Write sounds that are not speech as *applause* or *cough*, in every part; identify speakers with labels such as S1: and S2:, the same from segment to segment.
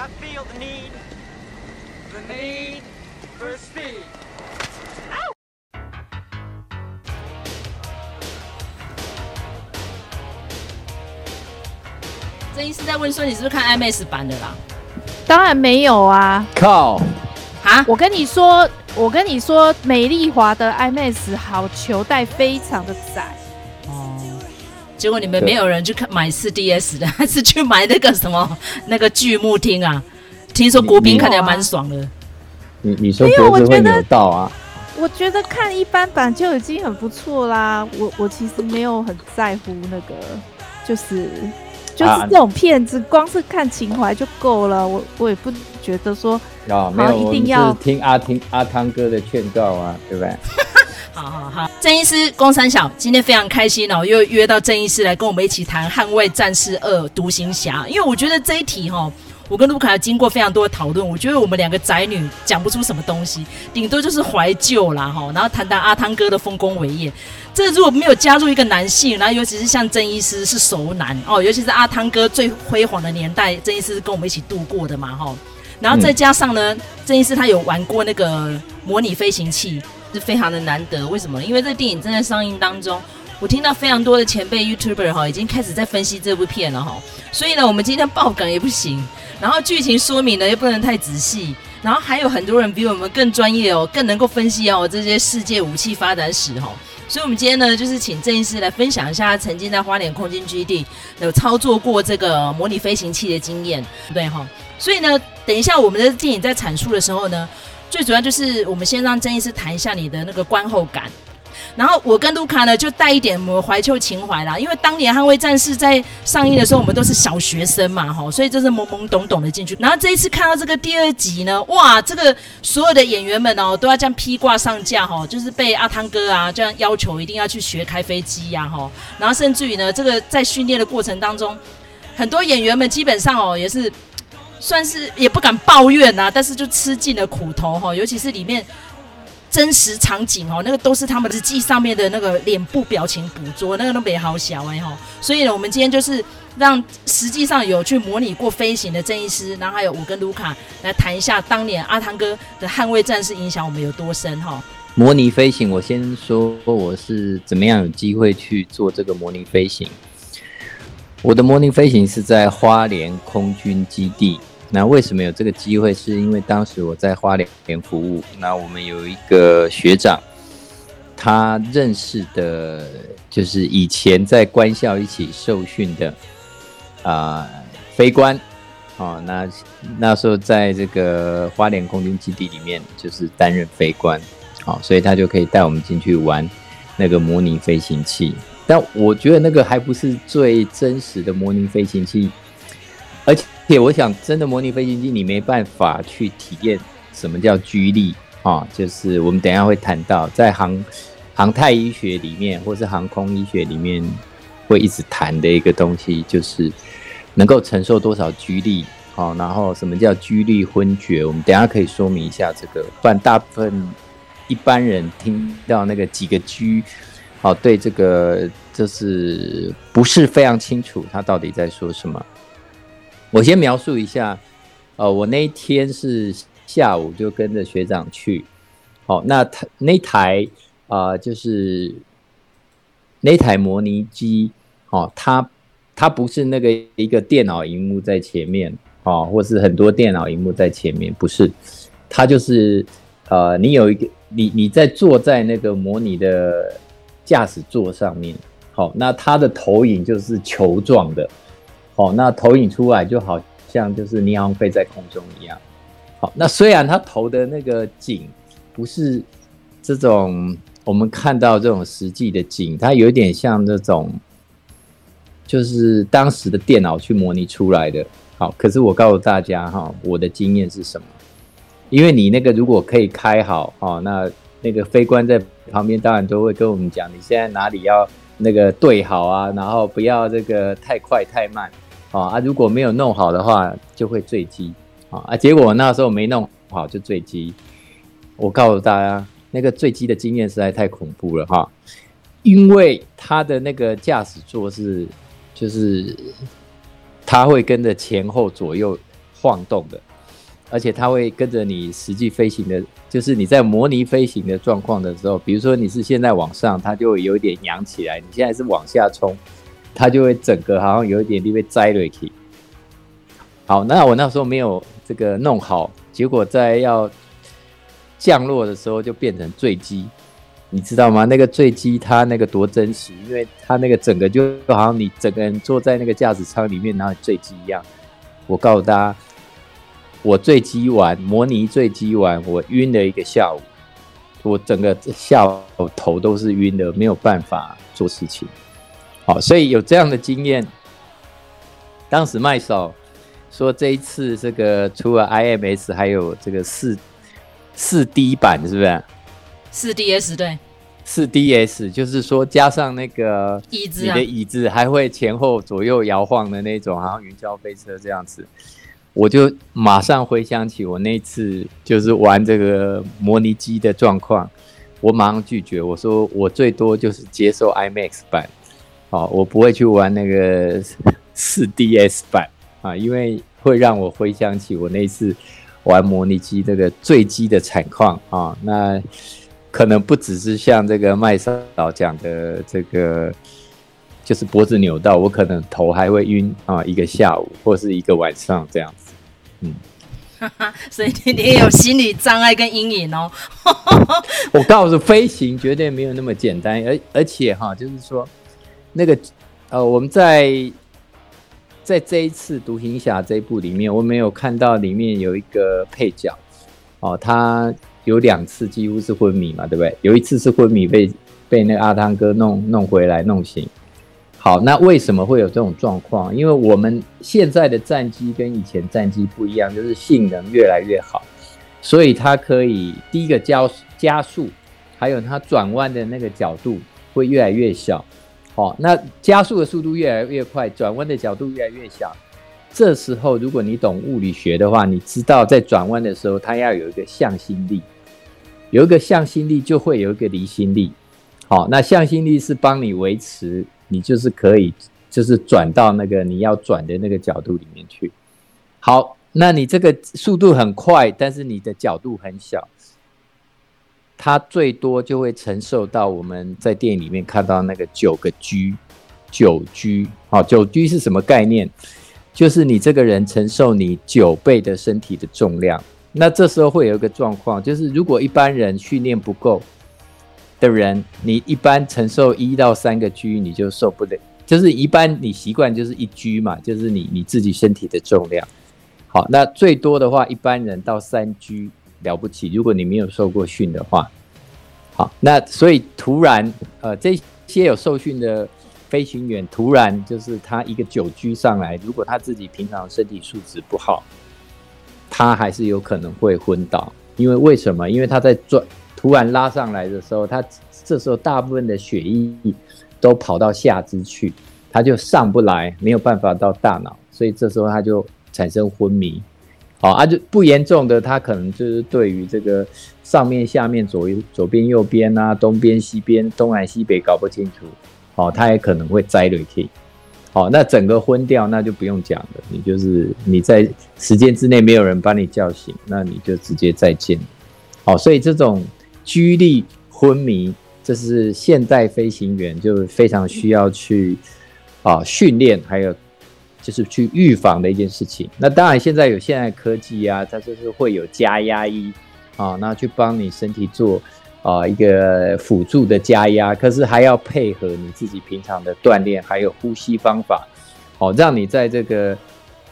S1: I feel the need, the need for speed.
S2: 郑医师在问说：“你是不是看 IMAX 版的啦？”
S3: 当然没有啊！
S4: 靠！
S2: 啊！
S3: 我跟你说，我跟你说，美丽华的 IMAX 好球带非常的窄
S2: 哦。结果你们没有人去看买四 DS 的，还是去买那个什么那个剧目厅啊？听说国宾看起来蛮爽的。
S4: 你你说脖子会扭到啊？
S3: 我觉得看一般版就已经很不错啦。我我其实没有很在乎那个，就是。就是这种片子，光是看情怀就够了。我我也不觉得说，
S4: 啊，没有，一定要听阿听阿汤哥的劝告啊，对不对？
S2: 好好好，郑医师公三小今天非常开心哦，又约到郑医师来跟我们一起谈《捍卫战士二：独行侠》，因为我觉得这一题哈、哦。我跟卢卡经过非常多的讨论，我觉得我们两个宅女讲不出什么东西，顶多就是怀旧啦哈，然后谈谈阿汤哥的丰功伟业。这如果没有加入一个男性，然后尤其是像郑医师是熟男哦，尤其是阿汤哥最辉煌的年代，郑医师是跟我们一起度过的嘛哈。然后再加上呢，郑医师他有玩过那个模拟飞行器，是非常的难得。为什么？因为这电影正在上映当中。我听到非常多的前辈 YouTuber 哈，已经开始在分析这部片了哈，所以呢，我们今天爆梗也不行，然后剧情说明呢又不能太仔细，然后还有很多人比我们更专业哦，更能够分析哦这些世界武器发展史哈，所以我们今天呢就是请郑医师来分享一下他曾经在花莲空军基地有操作过这个模拟飞行器的经验，对哈，所以呢，等一下我们的电影在阐述的时候呢，最主要就是我们先让郑医师谈一下你的那个观后感。然后我跟卢卡呢，就带一点我们怀旧情怀啦，因为当年《捍卫战士》在上映的时候，我们都是小学生嘛，哈，所以就是懵懵懂懂的进去。然后这一次看到这个第二集呢，哇，这个所有的演员们哦，都要这样披挂上架哈，就是被阿汤哥啊这样要求一定要去学开飞机呀，哈，然后甚至于呢，这个在训练的过程当中，很多演员们基本上哦，也是算是也不敢抱怨呐，但是就吃尽了苦头哈，尤其是里面。真实场景哦，那个都是他们日记上面的那个脸部表情捕捉，那个都没好小哎哈。所以呢，我们今天就是让实际上有去模拟过飞行的郑医师，然后还有我跟卢卡来谈一下当年阿汤哥的捍卫战士影响我们有多深哈。
S4: 模拟飞行，我先说我是怎么样有机会去做这个模拟飞行。我的模拟飞行是在花莲空军基地。那为什么有这个机会？是因为当时我在花莲服务，那我们有一个学长，他认识的，就是以前在官校一起受训的啊、呃、飞官，哦，那那时候在这个花莲空军基地里面就是担任飞官，好、哦，所以他就可以带我们进去玩那个模拟飞行器。但我觉得那个还不是最真实的模拟飞行器，而且。我想，真的模拟飞行机，你没办法去体验什么叫居力啊，就是我们等一下会谈到，在航航太医学里面，或是航空医学里面，会一直谈的一个东西，就是能够承受多少居力啊，然后什么叫居力昏厥，我们等下可以说明一下这个，不然大部分一般人听到那个几个居，哦，对这个就是不是非常清楚，他到底在说什么。我先描述一下，呃，我那一天是下午就跟着学长去，好，那台那台啊、呃，就是那台模拟机，哦，它它不是那个一个电脑荧幕在前面，哦，或是很多电脑荧幕在前面，不是，它就是呃，你有一个你你在坐在那个模拟的驾驶座上面，好，那它的投影就是球状的。哦，那投影出来就好像就是你好像飞在空中一样。好，那虽然它投的那个景不是这种我们看到这种实际的景，它有点像这种，就是当时的电脑去模拟出来的。好，可是我告诉大家哈，我的经验是什么？因为你那个如果可以开好，哦，那那个飞官在旁边当然都会跟我们讲，你现在哪里要那个对好啊，然后不要这个太快太慢。啊，如果没有弄好的话，就会坠机啊！啊，结果那时候没弄好就坠机。我告诉大家，那个坠机的经验实在太恐怖了哈！因为他的那个驾驶座是，就是他会跟着前后左右晃动的，而且它会跟着你实际飞行的，就是你在模拟飞行的状况的时候，比如说你是现在往上，它就会有点扬起来；你现在是往下冲，它就会整个好像有一点被摘了去。好，那我那时候没有这个弄好，结果在要降落的时候就变成坠机。你知道吗？那个坠机它那个多真实，因为它那个整个就好像你整个人坐在那个驾驶舱里面，然后坠机一样。我告诉大家，我坠机完，模拟坠机完，我晕了一个下午，我整个下午头都是晕的，没有办法做事情。好，所以有这样的经验。当时麦手说，这一次这个除了 IMS，还有这个四四 D 版，是不是？
S2: 四 DS 对，
S4: 四 DS 就是说加上那个
S2: 椅子，
S4: 你的椅子还会前后左右摇晃的那种，好像云霄飞车这样子。我就马上回想起我那次就是玩这个模拟机的状况，我马上拒绝，我说我最多就是接受 IMAX 版，好，我不会去玩那个四 DS 版啊，因为会让我回想起我那次玩模拟机这个坠机的惨况啊，那。可能不只是像这个麦嫂讲的这个，就是脖子扭到，我可能头还会晕啊，一个下午或是一个晚上这样子，嗯，*laughs*
S2: 所以你也有心理障碍跟阴影哦。
S4: 我告诉飞行绝对没有那么简单，而而且哈，就是说那个呃，我们在在这一次《独行侠》这一部里面，我没有看到里面有一个配角哦，他。有两次几乎是昏迷嘛，对不对？有一次是昏迷被被那个阿汤哥弄弄回来弄醒。好，那为什么会有这种状况？因为我们现在的战机跟以前战机不一样，就是性能越来越好，所以它可以第一个加加速，还有它转弯的那个角度会越来越小。好，那加速的速度越来越快，转弯的角度越来越小。这时候，如果你懂物理学的话，你知道在转弯的时候，它要有一个向心力，有一个向心力就会有一个离心力。好，那向心力是帮你维持，你就是可以，就是转到那个你要转的那个角度里面去。好，那你这个速度很快，但是你的角度很小，它最多就会承受到我们在电影里面看到那个九个 G，九 G，好，九 G 是什么概念？就是你这个人承受你九倍的身体的重量，那这时候会有一个状况，就是如果一般人训练不够的人，你一般承受一到三个 G 你就受不了，就是一般你习惯就是一 G 嘛，就是你你自己身体的重量。好，那最多的话，一般人到三 G 了不起，如果你没有受过训的话。好，那所以突然呃这些有受训的。飞行员突然就是他一个九 G 上来，如果他自己平常身体素质不好，他还是有可能会昏倒。因为为什么？因为他在转突然拉上来的时候，他这时候大部分的血液都跑到下肢去，他就上不来，没有办法到大脑，所以这时候他就产生昏迷。好，啊，就不严重的，他可能就是对于这个上面、下面、左右、左边、右边啊，东边、西边、东南西北搞不清楚。哦，他也可能会栽雷 K，好，那整个昏掉，那就不用讲了。你就是你在时间之内没有人把你叫醒，那你就直接再见。好，所以这种居力昏迷，这是现代飞行员就非常需要去啊训练，还有就是去预防的一件事情。那当然，现在有现代科技啊，它就是会有加压衣啊，那去帮你身体做。啊，一个辅助的加压，可是还要配合你自己平常的锻炼，还有呼吸方法，哦，让你在这个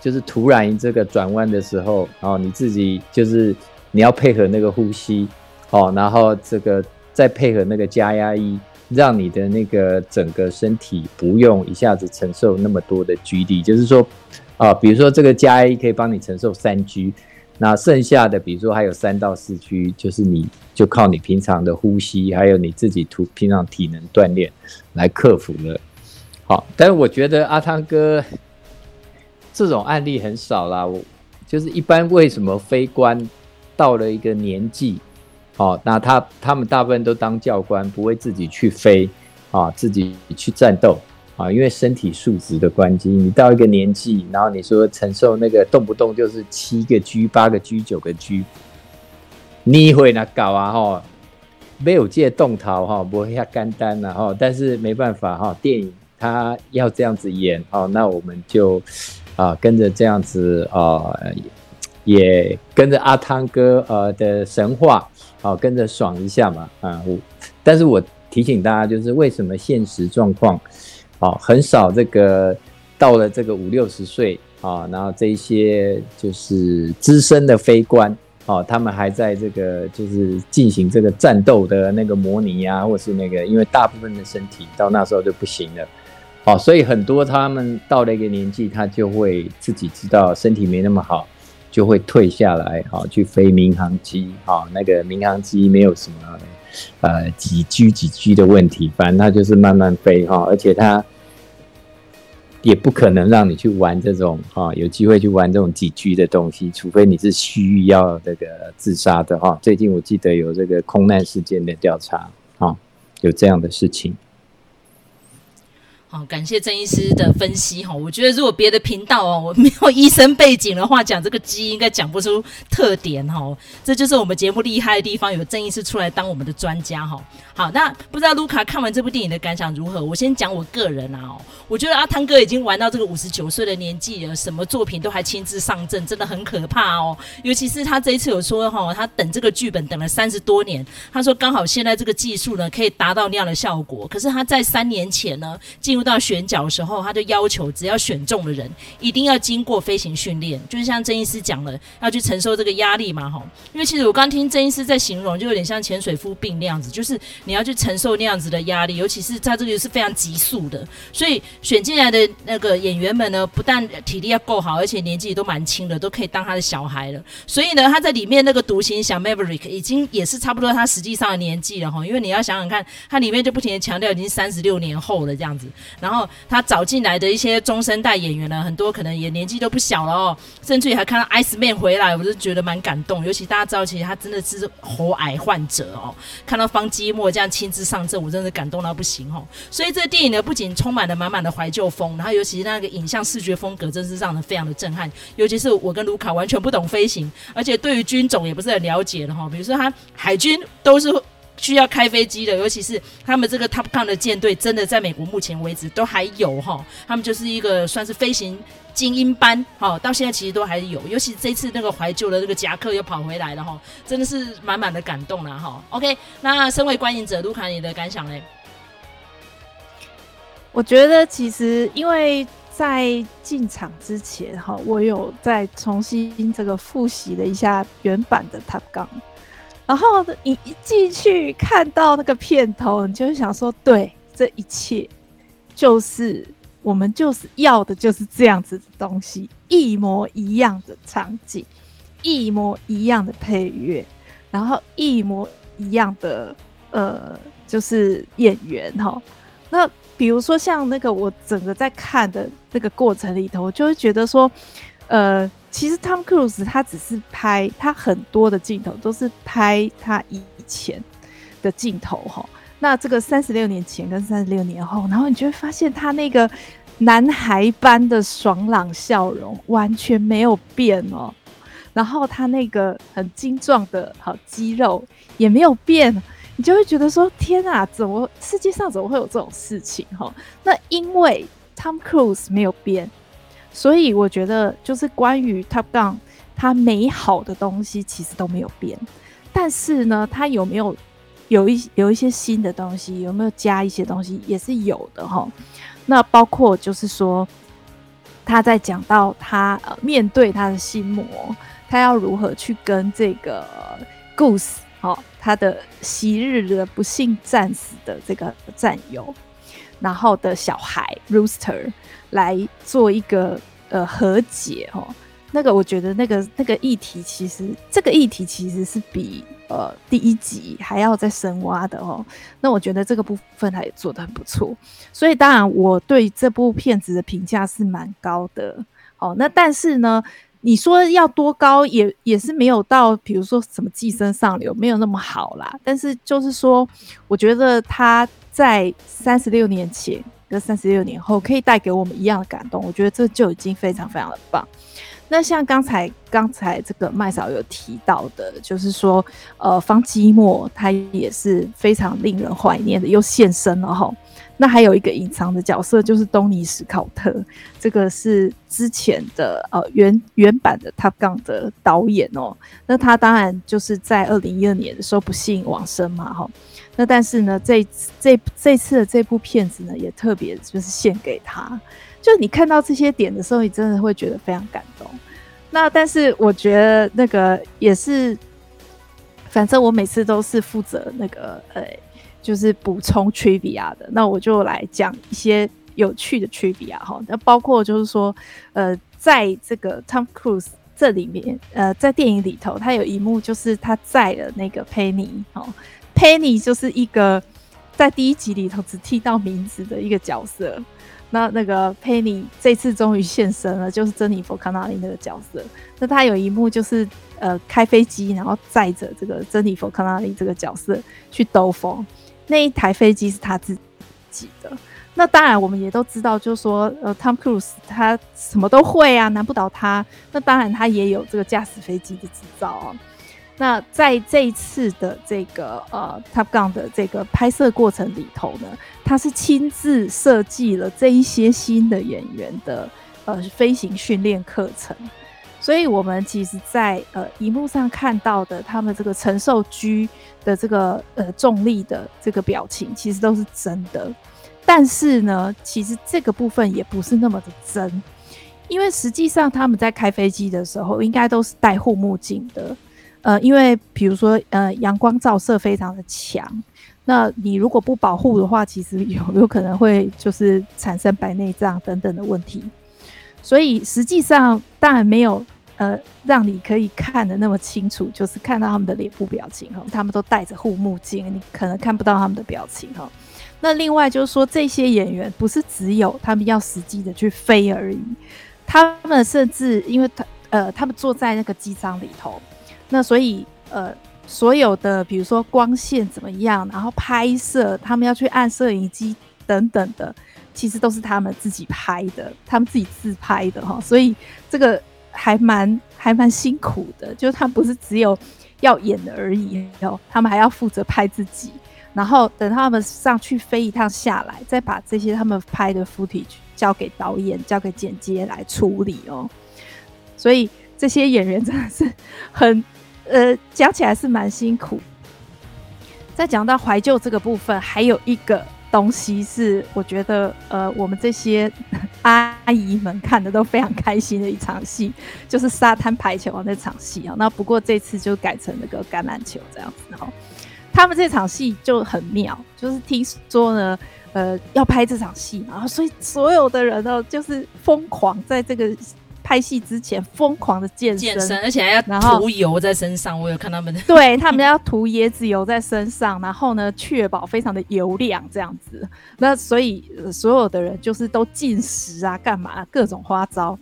S4: 就是突然这个转弯的时候，哦，你自己就是你要配合那个呼吸，哦，然后这个再配合那个加压衣，让你的那个整个身体不用一下子承受那么多的 G 力，就是说，啊，比如说这个加压衣可以帮你承受三 G。那剩下的，比如说还有三到四 G，就是你就靠你平常的呼吸，还有你自己图平常体能锻炼来克服了。好，但是我觉得阿汤哥这种案例很少啦。我就是一般为什么飞官到了一个年纪，哦，那他他们大部分都当教官，不会自己去飞啊，自己去战斗。啊，因为身体素质的关系，你到一个年纪，然后你说承受那个动不动就是七个 G、八个 G、九个 G，你会那搞啊哈？没有借动逃哈，不会下干单了哈。但是没办法哈，电影它要这样子演哦，那我们就啊跟着这样子啊，也跟着阿汤哥呃的神话，好跟着爽一下嘛啊。我但是我提醒大家，就是为什么现实状况。好，很少这个到了这个五六十岁啊，然后这一些就是资深的飞官哦，他们还在这个就是进行这个战斗的那个模拟啊，或是那个，因为大部分的身体到那时候就不行了，好，所以很多他们到了一个年纪，他就会自己知道身体没那么好，就会退下来，好去飞民航机，好，那个民航机没有什么。呃，几 G 几 G 的问题，反正它就是慢慢飞哈，而且它也不可能让你去玩这种哈，有机会去玩这种几 G 的东西，除非你是需要这个自杀的哈。最近我记得有这个空难事件的调查啊，有这样的事情。
S2: 好，感谢郑医师的分析哈。我觉得如果别的频道哦，我没有医生背景的话，讲这个鸡应该讲不出特点哈。这就是我们节目厉害的地方，有郑医师出来当我们的专家哈。好，那不知道卢卡看完这部电影的感想如何？我先讲我个人啊，我觉得阿汤哥已经玩到这个五十九岁的年纪了，什么作品都还亲自上阵，真的很可怕哦。尤其是他这一次有说哈，他等这个剧本等了三十多年，他说刚好现在这个技术呢可以达到那样的效果。可是他在三年前呢进入到选角的时候，他就要求只要选中的人一定要经过飞行训练，就是像郑医师讲的，要去承受这个压力嘛，哈。因为其实我刚听郑医师在形容，就有点像潜水夫病那样子，就是你要去承受那样子的压力，尤其是在这个是非常急速的，所以选进来的那个演员们呢，不但体力要够好，而且年纪都蛮轻的，都可以当他的小孩了。所以呢，他在里面那个独行侠 Maverick 已经也是差不多他实际上的年纪了，哈。因为你要想想看，他里面就不停的强调已经三十六年后了这样子，然后。他找进来的一些中生代演员呢，很多可能也年纪都不小了哦，甚至于还看到 Ice Man 回来，我就觉得蛮感动。尤其大家知道，其实他真的是喉癌患者哦。看到方基墨这样亲自上阵，我真的感动到不行哦。所以这个电影呢，不仅充满了满满的怀旧风，然后尤其是那个影像视觉风格，真是让人非常的震撼。尤其是我跟卢卡完全不懂飞行，而且对于军种也不是很了解的哈。比如说他海军都是。需要开飞机的，尤其是他们这个 Top Gun 的舰队，真的在美国目前为止都还有哈。他们就是一个算是飞行精英班，哈，到现在其实都还有。尤其这次那个怀旧的那个夹克又跑回来了哈，真的是满满的感动了哈。OK，那身为观影者，卢卡你的感想呢？
S3: 我觉得其实因为在进场之前哈，我有再重新这个复习了一下原版的 Top Gun。然后你一进去看到那个片头，你就会想说：对，这一切就是我们就是要的，就是这样子的东西，一模一样的场景，一模一样的配乐，然后一模一样的呃，就是演员哈。那比如说像那个我整个在看的那个过程里头，我就会觉得说，呃。其实 Tom Cruise 他只是拍他很多的镜头都是拍他以前的镜头哈，那这个三十六年前跟三十六年后，然后你就会发现他那个男孩般的爽朗笑容完全没有变哦，然后他那个很精壮的好肌肉也没有变，你就会觉得说天啊，怎么世界上怎么会有这种事情哈？那因为 Tom Cruise 没有变。所以我觉得，就是关于 Top Gun，它美好的东西其实都没有变，但是呢，它有没有有一有一些新的东西，有没有加一些东西，也是有的哈。那包括就是说，他在讲到他呃面对他的心魔，他要如何去跟这个 Goose 哈，他的昔日的不幸战死的这个战友，然后的小孩 Rooster。来做一个呃和解哦，那个我觉得那个那个议题其实这个议题其实是比呃第一集还要再深挖的哦。那我觉得这个部分他也做得很不错，所以当然我对这部片子的评价是蛮高的哦。那但是呢，你说要多高也也是没有到，比如说什么寄生上流没有那么好啦。但是就是说，我觉得他在三十六年前。跟三十六年后可以带给我们一样的感动，我觉得这就已经非常非常的棒。那像刚才刚才这个麦嫂有提到的，就是说，呃，方基莫他也是非常令人怀念的，又现身了哈。那还有一个隐藏的角色，就是东尼史考特，这个是之前的呃原原版的 Top Gun 的导演哦。那他当然就是在二零一二年的时候不幸往生嘛哈。那但是呢，这这这次的这部片子呢，也特别就是献给他。就你看到这些点的时候，你真的会觉得非常感动。那但是我觉得那个也是，反正我每次都是负责那个呃，就是补充 trivia 的。那我就来讲一些有趣的 trivia 哈。那包括就是说，呃，在这个 Tom Cruise 这里面，呃，在电影里头，他有一幕就是他载了那个 Penny 哦，Penny 就是一个在第一集里头只听到名字的一个角色。那那个 Penny 这次终于现身了，就是珍妮佛康纳利那个角色。那他有一幕就是呃开飞机，然后载着这个珍妮佛康纳利这个角色去兜风。那一台飞机是他自己的。那当然我们也都知道，就是说呃汤姆·克鲁斯他什么都会啊，难不倒他。那当然他也有这个驾驶飞机的执照啊。那在这一次的这个呃 Top Gun 的这个拍摄过程里头呢，他是亲自设计了这一些新的演员的呃飞行训练课程，所以我们其实在呃荧幕上看到的他们这个承受 G 的这个呃重力的这个表情，其实都是真的。但是呢，其实这个部分也不是那么的真，因为实际上他们在开飞机的时候，应该都是戴护目镜的。呃，因为比如说，呃，阳光照射非常的强，那你如果不保护的话，其实有有可能会就是产生白内障等等的问题。所以实际上当然没有呃让你可以看得那么清楚，就是看到他们的脸部表情哈，他们都戴着护目镜，你可能看不到他们的表情哈。那另外就是说，这些演员不是只有他们要实际的去飞而已，他们甚至因为他呃他们坐在那个机舱里头。那所以，呃，所有的比如说光线怎么样，然后拍摄，他们要去按摄影机等等的，其实都是他们自己拍的，他们自己自拍的哈。所以这个还蛮还蛮辛苦的，就是他不是只有要演的而已哦，他们还要负责拍自己，然后等他们上去飞一趟下来，再把这些他们拍的 footage 交给导演、交给剪接来处理哦。所以这些演员真的是很。呃，讲起来是蛮辛苦。再讲到怀旧这个部分，还有一个东西是我觉得，呃，我们这些 *laughs* 阿姨们看的都非常开心的一场戏，就是沙滩排球那场戏啊。那不过这次就改成那个橄榄球这样子。然后他们这场戏就很妙，就是听说呢，呃，要拍这场戏，然后所以所有的人呢，就是疯狂在这个。拍戏之前疯狂的健身，健身，
S2: 而且还要涂油在身上。我有看他们的，*laughs*
S3: 对他们要涂椰子油在身上，然后呢，确保非常的油亮这样子。那所以、呃、所有的人就是都进食啊，干嘛各种花招。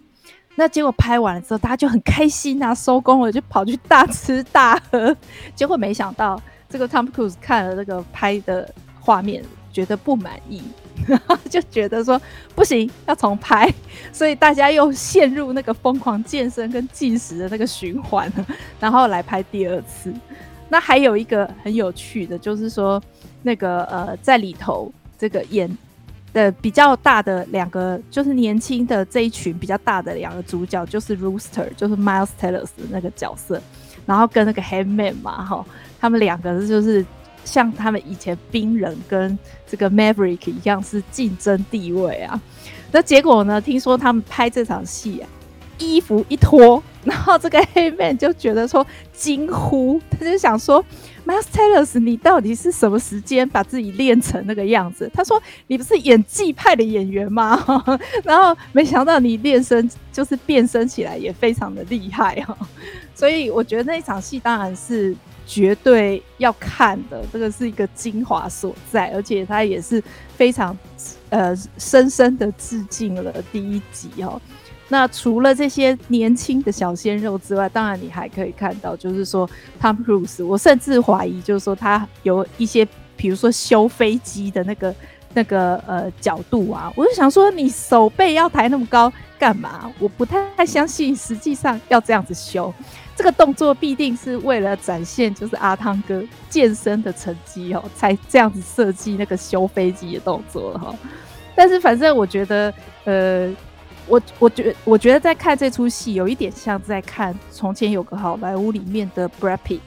S3: 那结果拍完了之后，大家就很开心啊，收工了就跑去大吃大喝。结果没想到，这个 Tom Cruise 看了这个拍的画面，觉得不满意。然 *laughs* 后就觉得说不行，要重拍，*laughs* 所以大家又陷入那个疯狂健身跟进食的那个循环，然后来拍第二次。那还有一个很有趣的，就是说那个呃，在里头这个演的比较大的两个，就是年轻的这一群比较大的两个主角，就是 Rooster，就是 Miles Teller 的那个角色，然后跟那个 Handman 嘛，哈，他们两个就是。像他们以前冰人跟这个 Maverick 一样是竞争地位啊，那结果呢？听说他们拍这场戏啊，衣服一脱，然后这个黑 man 就觉得说惊呼，他就想说，Miles Teller，你到底是什么时间把自己练成那个样子？他说你不是演技派的演员吗？*laughs* 然后没想到你练身就是变身起来也非常的厉害哈，所以我觉得那一场戏当然是。绝对要看的，这个是一个精华所在，而且它也是非常呃深深的致敬了第一集哦。那除了这些年轻的小鲜肉之外，当然你还可以看到，就是说 Tom Cruise，我甚至怀疑，就是说他有一些，比如说修飞机的那个那个呃角度啊，我就想说，你手背要抬那么高干嘛？我不太相信，实际上要这样子修，这个动作必定是为了展现就是阿汤哥健身的成绩哦，才这样子设计那个修飞机的动作哈。但是反正我觉得，呃，我我觉我觉得在看这出戏，有一点像在看《从前有个好莱坞》里面的 Brad Pitt，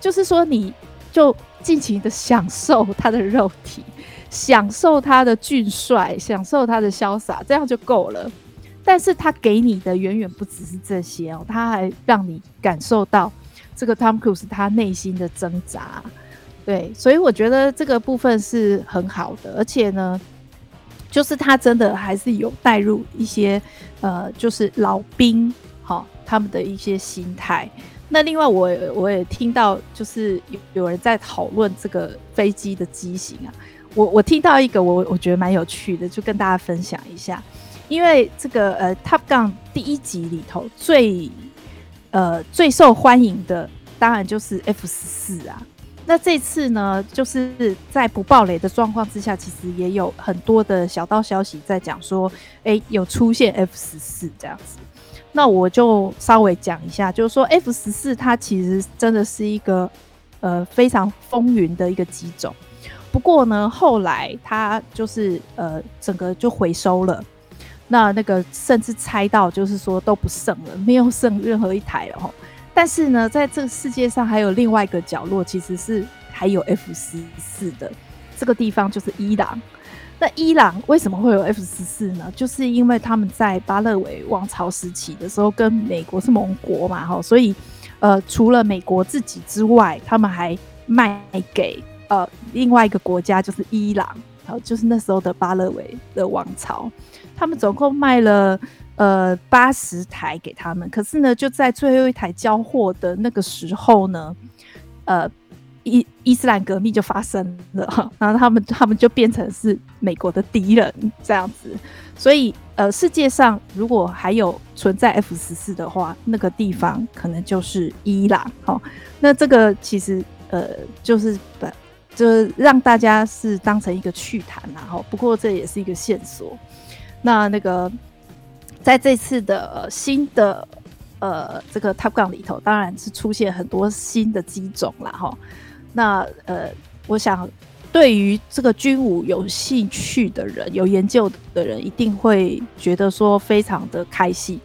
S3: 就是说你就尽情的享受他的肉体。享受他的俊帅，享受他的潇洒，这样就够了。但是他给你的远远不只是这些哦，他还让你感受到这个 Tom Cruise 他内心的挣扎。对，所以我觉得这个部分是很好的，而且呢，就是他真的还是有带入一些呃，就是老兵哈、他们的一些心态。那另外我我也听到就是有有人在讨论这个飞机的机型啊。我我听到一个我我觉得蛮有趣的，就跟大家分享一下。因为这个呃《Top Gun》第一集里头最呃最受欢迎的，当然就是 F 十四啊。那这次呢，就是在不爆雷的状况之下，其实也有很多的小道消息在讲说，哎，有出现 F 十四这样子。那我就稍微讲一下，就是说 F 十四它其实真的是一个呃非常风云的一个机种。不过呢，后来他就是呃，整个就回收了。那那个甚至猜到，就是说都不剩了，没有剩任何一台了哈。但是呢，在这个世界上还有另外一个角落，其实是还有 F 十四的。这个地方就是伊朗。那伊朗为什么会有 F 十四呢？就是因为他们在巴勒维王朝时期的时候，跟美国是盟国嘛哈，所以呃，除了美国自己之外，他们还卖给。呃，另外一个国家就是伊朗，好，就是那时候的巴勒维的王朝，他们总共卖了呃八十台给他们，可是呢，就在最后一台交货的那个时候呢，呃，伊伊斯兰革命就发生了，然后他们他们就变成是美国的敌人这样子，所以呃，世界上如果还有存在 F 十四的话，那个地方可能就是伊朗，好，那这个其实呃就是本。就是让大家是当成一个趣谈然后不过这也是一个线索。那那个在这次的新的呃这个 Top Gun 里头，当然是出现很多新的机种了哈。那呃，我想对于这个军武有兴趣的人、有研究的人，一定会觉得说非常的开心，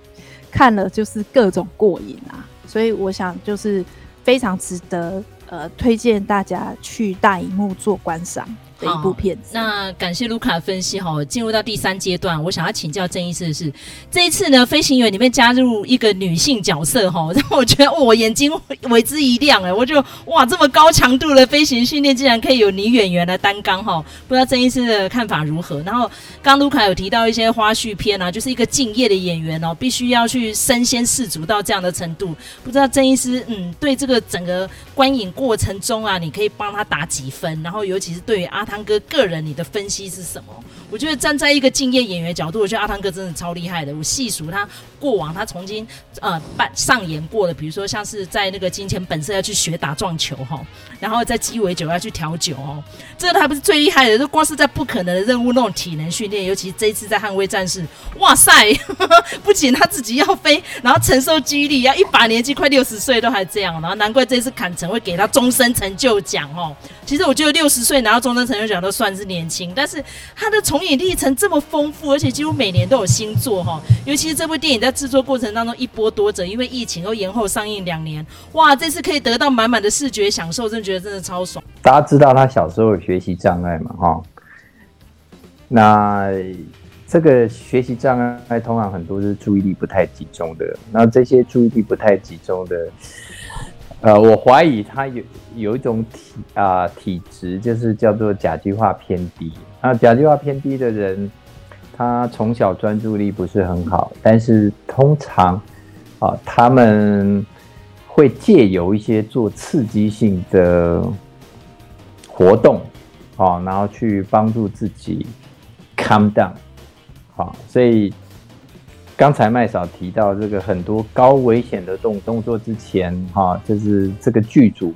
S3: 看了就是各种过瘾啊。所以我想就是非常值得。呃，推荐大家去大荧幕做观赏。的一部片子。
S2: 那感谢卢卡的分析哈，进入到第三阶段，我想要请教郑医师的是，这一次呢，飞行员里面加入一个女性角色哈，让 *laughs* 我觉得我眼睛为之一亮哎，我就哇，这么高强度的飞行训练竟然可以有女演员来担纲哈，不知道郑医师的看法如何？然后刚卢卡有提到一些花絮片啊，就是一个敬业的演员哦，必须要去身先士卒到这样的程度，不知道郑医师嗯，对这个整个观影过程中啊，你可以帮他打几分？然后尤其是对于阿汤哥个人，你的分析是什么？我觉得站在一个敬业演员角度，我觉得阿汤哥真的超厉害的。我细数他过往，他曾经呃扮上演过的，比如说像是在那个《金钱本色》要去学打撞球哈，然后在鸡尾酒要去调酒哦，这个还不是最厉害的，就光是在不可能的任务那种体能训练，尤其这一次在捍卫战士，哇塞，*laughs* 不仅他自己要飞，然后承受激励，要一把年纪快六十岁都还这样，然后难怪这次坎城会给他终身成就奖哦。其实我觉得六十岁拿到终身成就奖都算是年轻，但是他的从影历程这么丰富，而且几乎每年都有新作哈。尤其是这部电影在制作过程当中一波多折，因为疫情又延后上映两年。哇，这次可以得到满满的视觉享受，真的觉得真的超爽。
S4: 大家知道他小时候有学习障碍嘛？哈，那这个学习障碍通常很多是注意力不太集中的。那这些注意力不太集中的，呃，我怀疑他有有一种体啊、体质，就是叫做甲基化偏低。那甲基化偏低的人，他从小专注力不是很好，但是通常，啊，他们会借由一些做刺激性的活动，啊，然后去帮助自己 calm down，好，所以刚才麦嫂提到这个很多高危险的动动作之前，哈，就是这个剧组。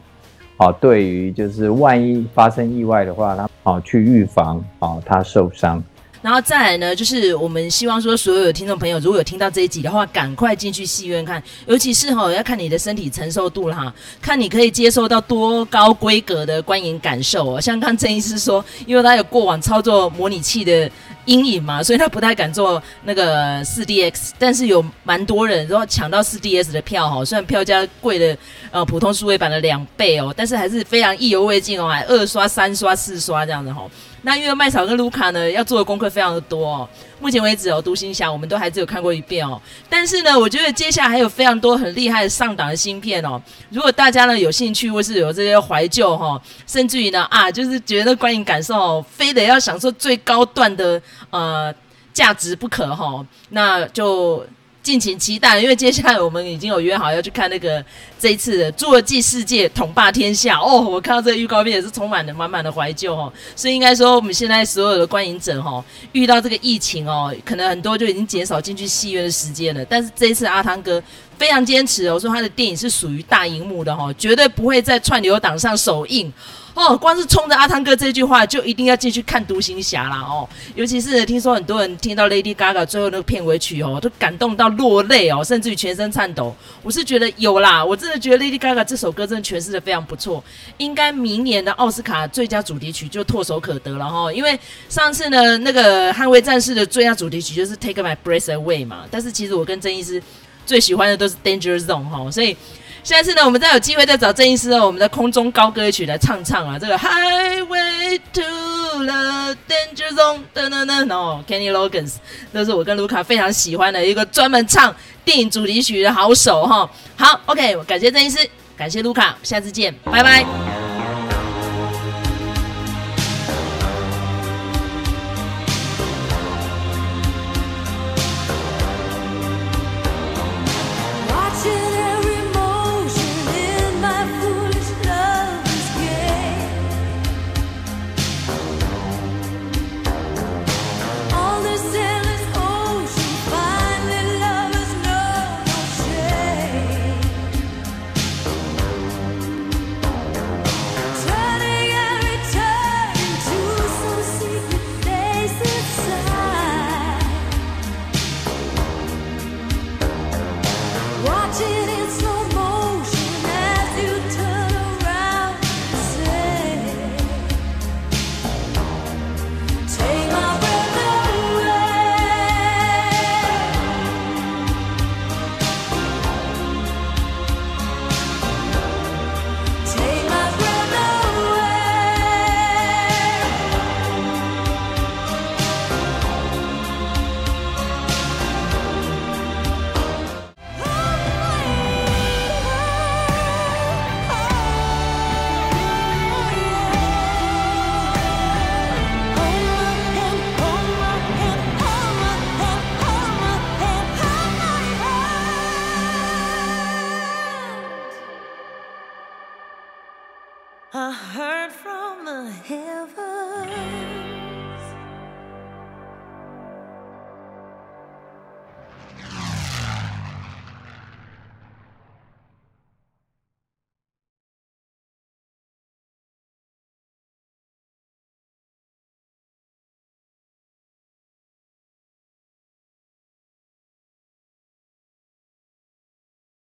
S4: 啊，对于就是万一发生意外的话，他啊去预防啊他受伤。
S2: 然后再来呢，就是我们希望说，所有的听众朋友，如果有听到这一集的话，赶快进去戏院看，尤其是哈，要看你的身体承受度了哈，看你可以接受到多高规格的观影感受哦。像刚郑医师说，因为他有过往操作模拟器的阴影嘛，所以他不太敢做那个四 DX，但是有蛮多人然后抢到四 DS 的票哈，虽然票价贵了呃普通数位版的两倍哦，但是还是非常意犹未尽哦，还二刷、三刷、四刷这样子哈。那因为麦草跟卢卡呢，要做的功课非常的多哦。目前为止哦，独行侠我们都还只有看过一遍哦。但是呢，我觉得接下来还有非常多很厉害的上档的新片哦。如果大家呢有兴趣，或是有这些怀旧哈，甚至于呢啊，就是觉得观影感受哦，非得要享受最高段的呃价值不可哈，那就。敬请期待，因为接下来我们已经有约好要去看那个这一次的《侏罗纪世界统霸天下》哦。我看到这个预告片也是充满了满满的怀旧哦，所以应该说我们现在所有的观影者哈，遇到这个疫情哦，可能很多就已经减少进去戏院的时间了。但是这一次阿汤哥非常坚持哦，说他的电影是属于大荧幕的哈，绝对不会在串流档上首映。哦，光是冲着阿汤哥这句话，就一定要进去看《独行侠》啦哦！尤其是听说很多人听到 Lady Gaga 最后那个片尾曲哦，都感动到落泪哦，甚至于全身颤抖。我是觉得有啦，我真的觉得 Lady Gaga 这首歌真的诠释得非常不错，应该明年的奥斯卡最佳主题曲就唾手可得了哈、因为上次呢，那个《捍卫战士》的最佳主题曲就是 Take My Breath Away 嘛，但是其实我跟郑医师最喜欢的都是 Danger Zone 哈、所以。下次呢，我们再有机会再找郑医师哦，我们的空中高歌一曲来唱唱啊，这个 Highway to the Danger Zone 噔噔噔哦，Kenny Loggins，都是我跟卢卡非常喜欢的一个专门唱电影主题曲的好手哈。好，OK，感谢郑医师，感谢卢卡，下次见，拜拜。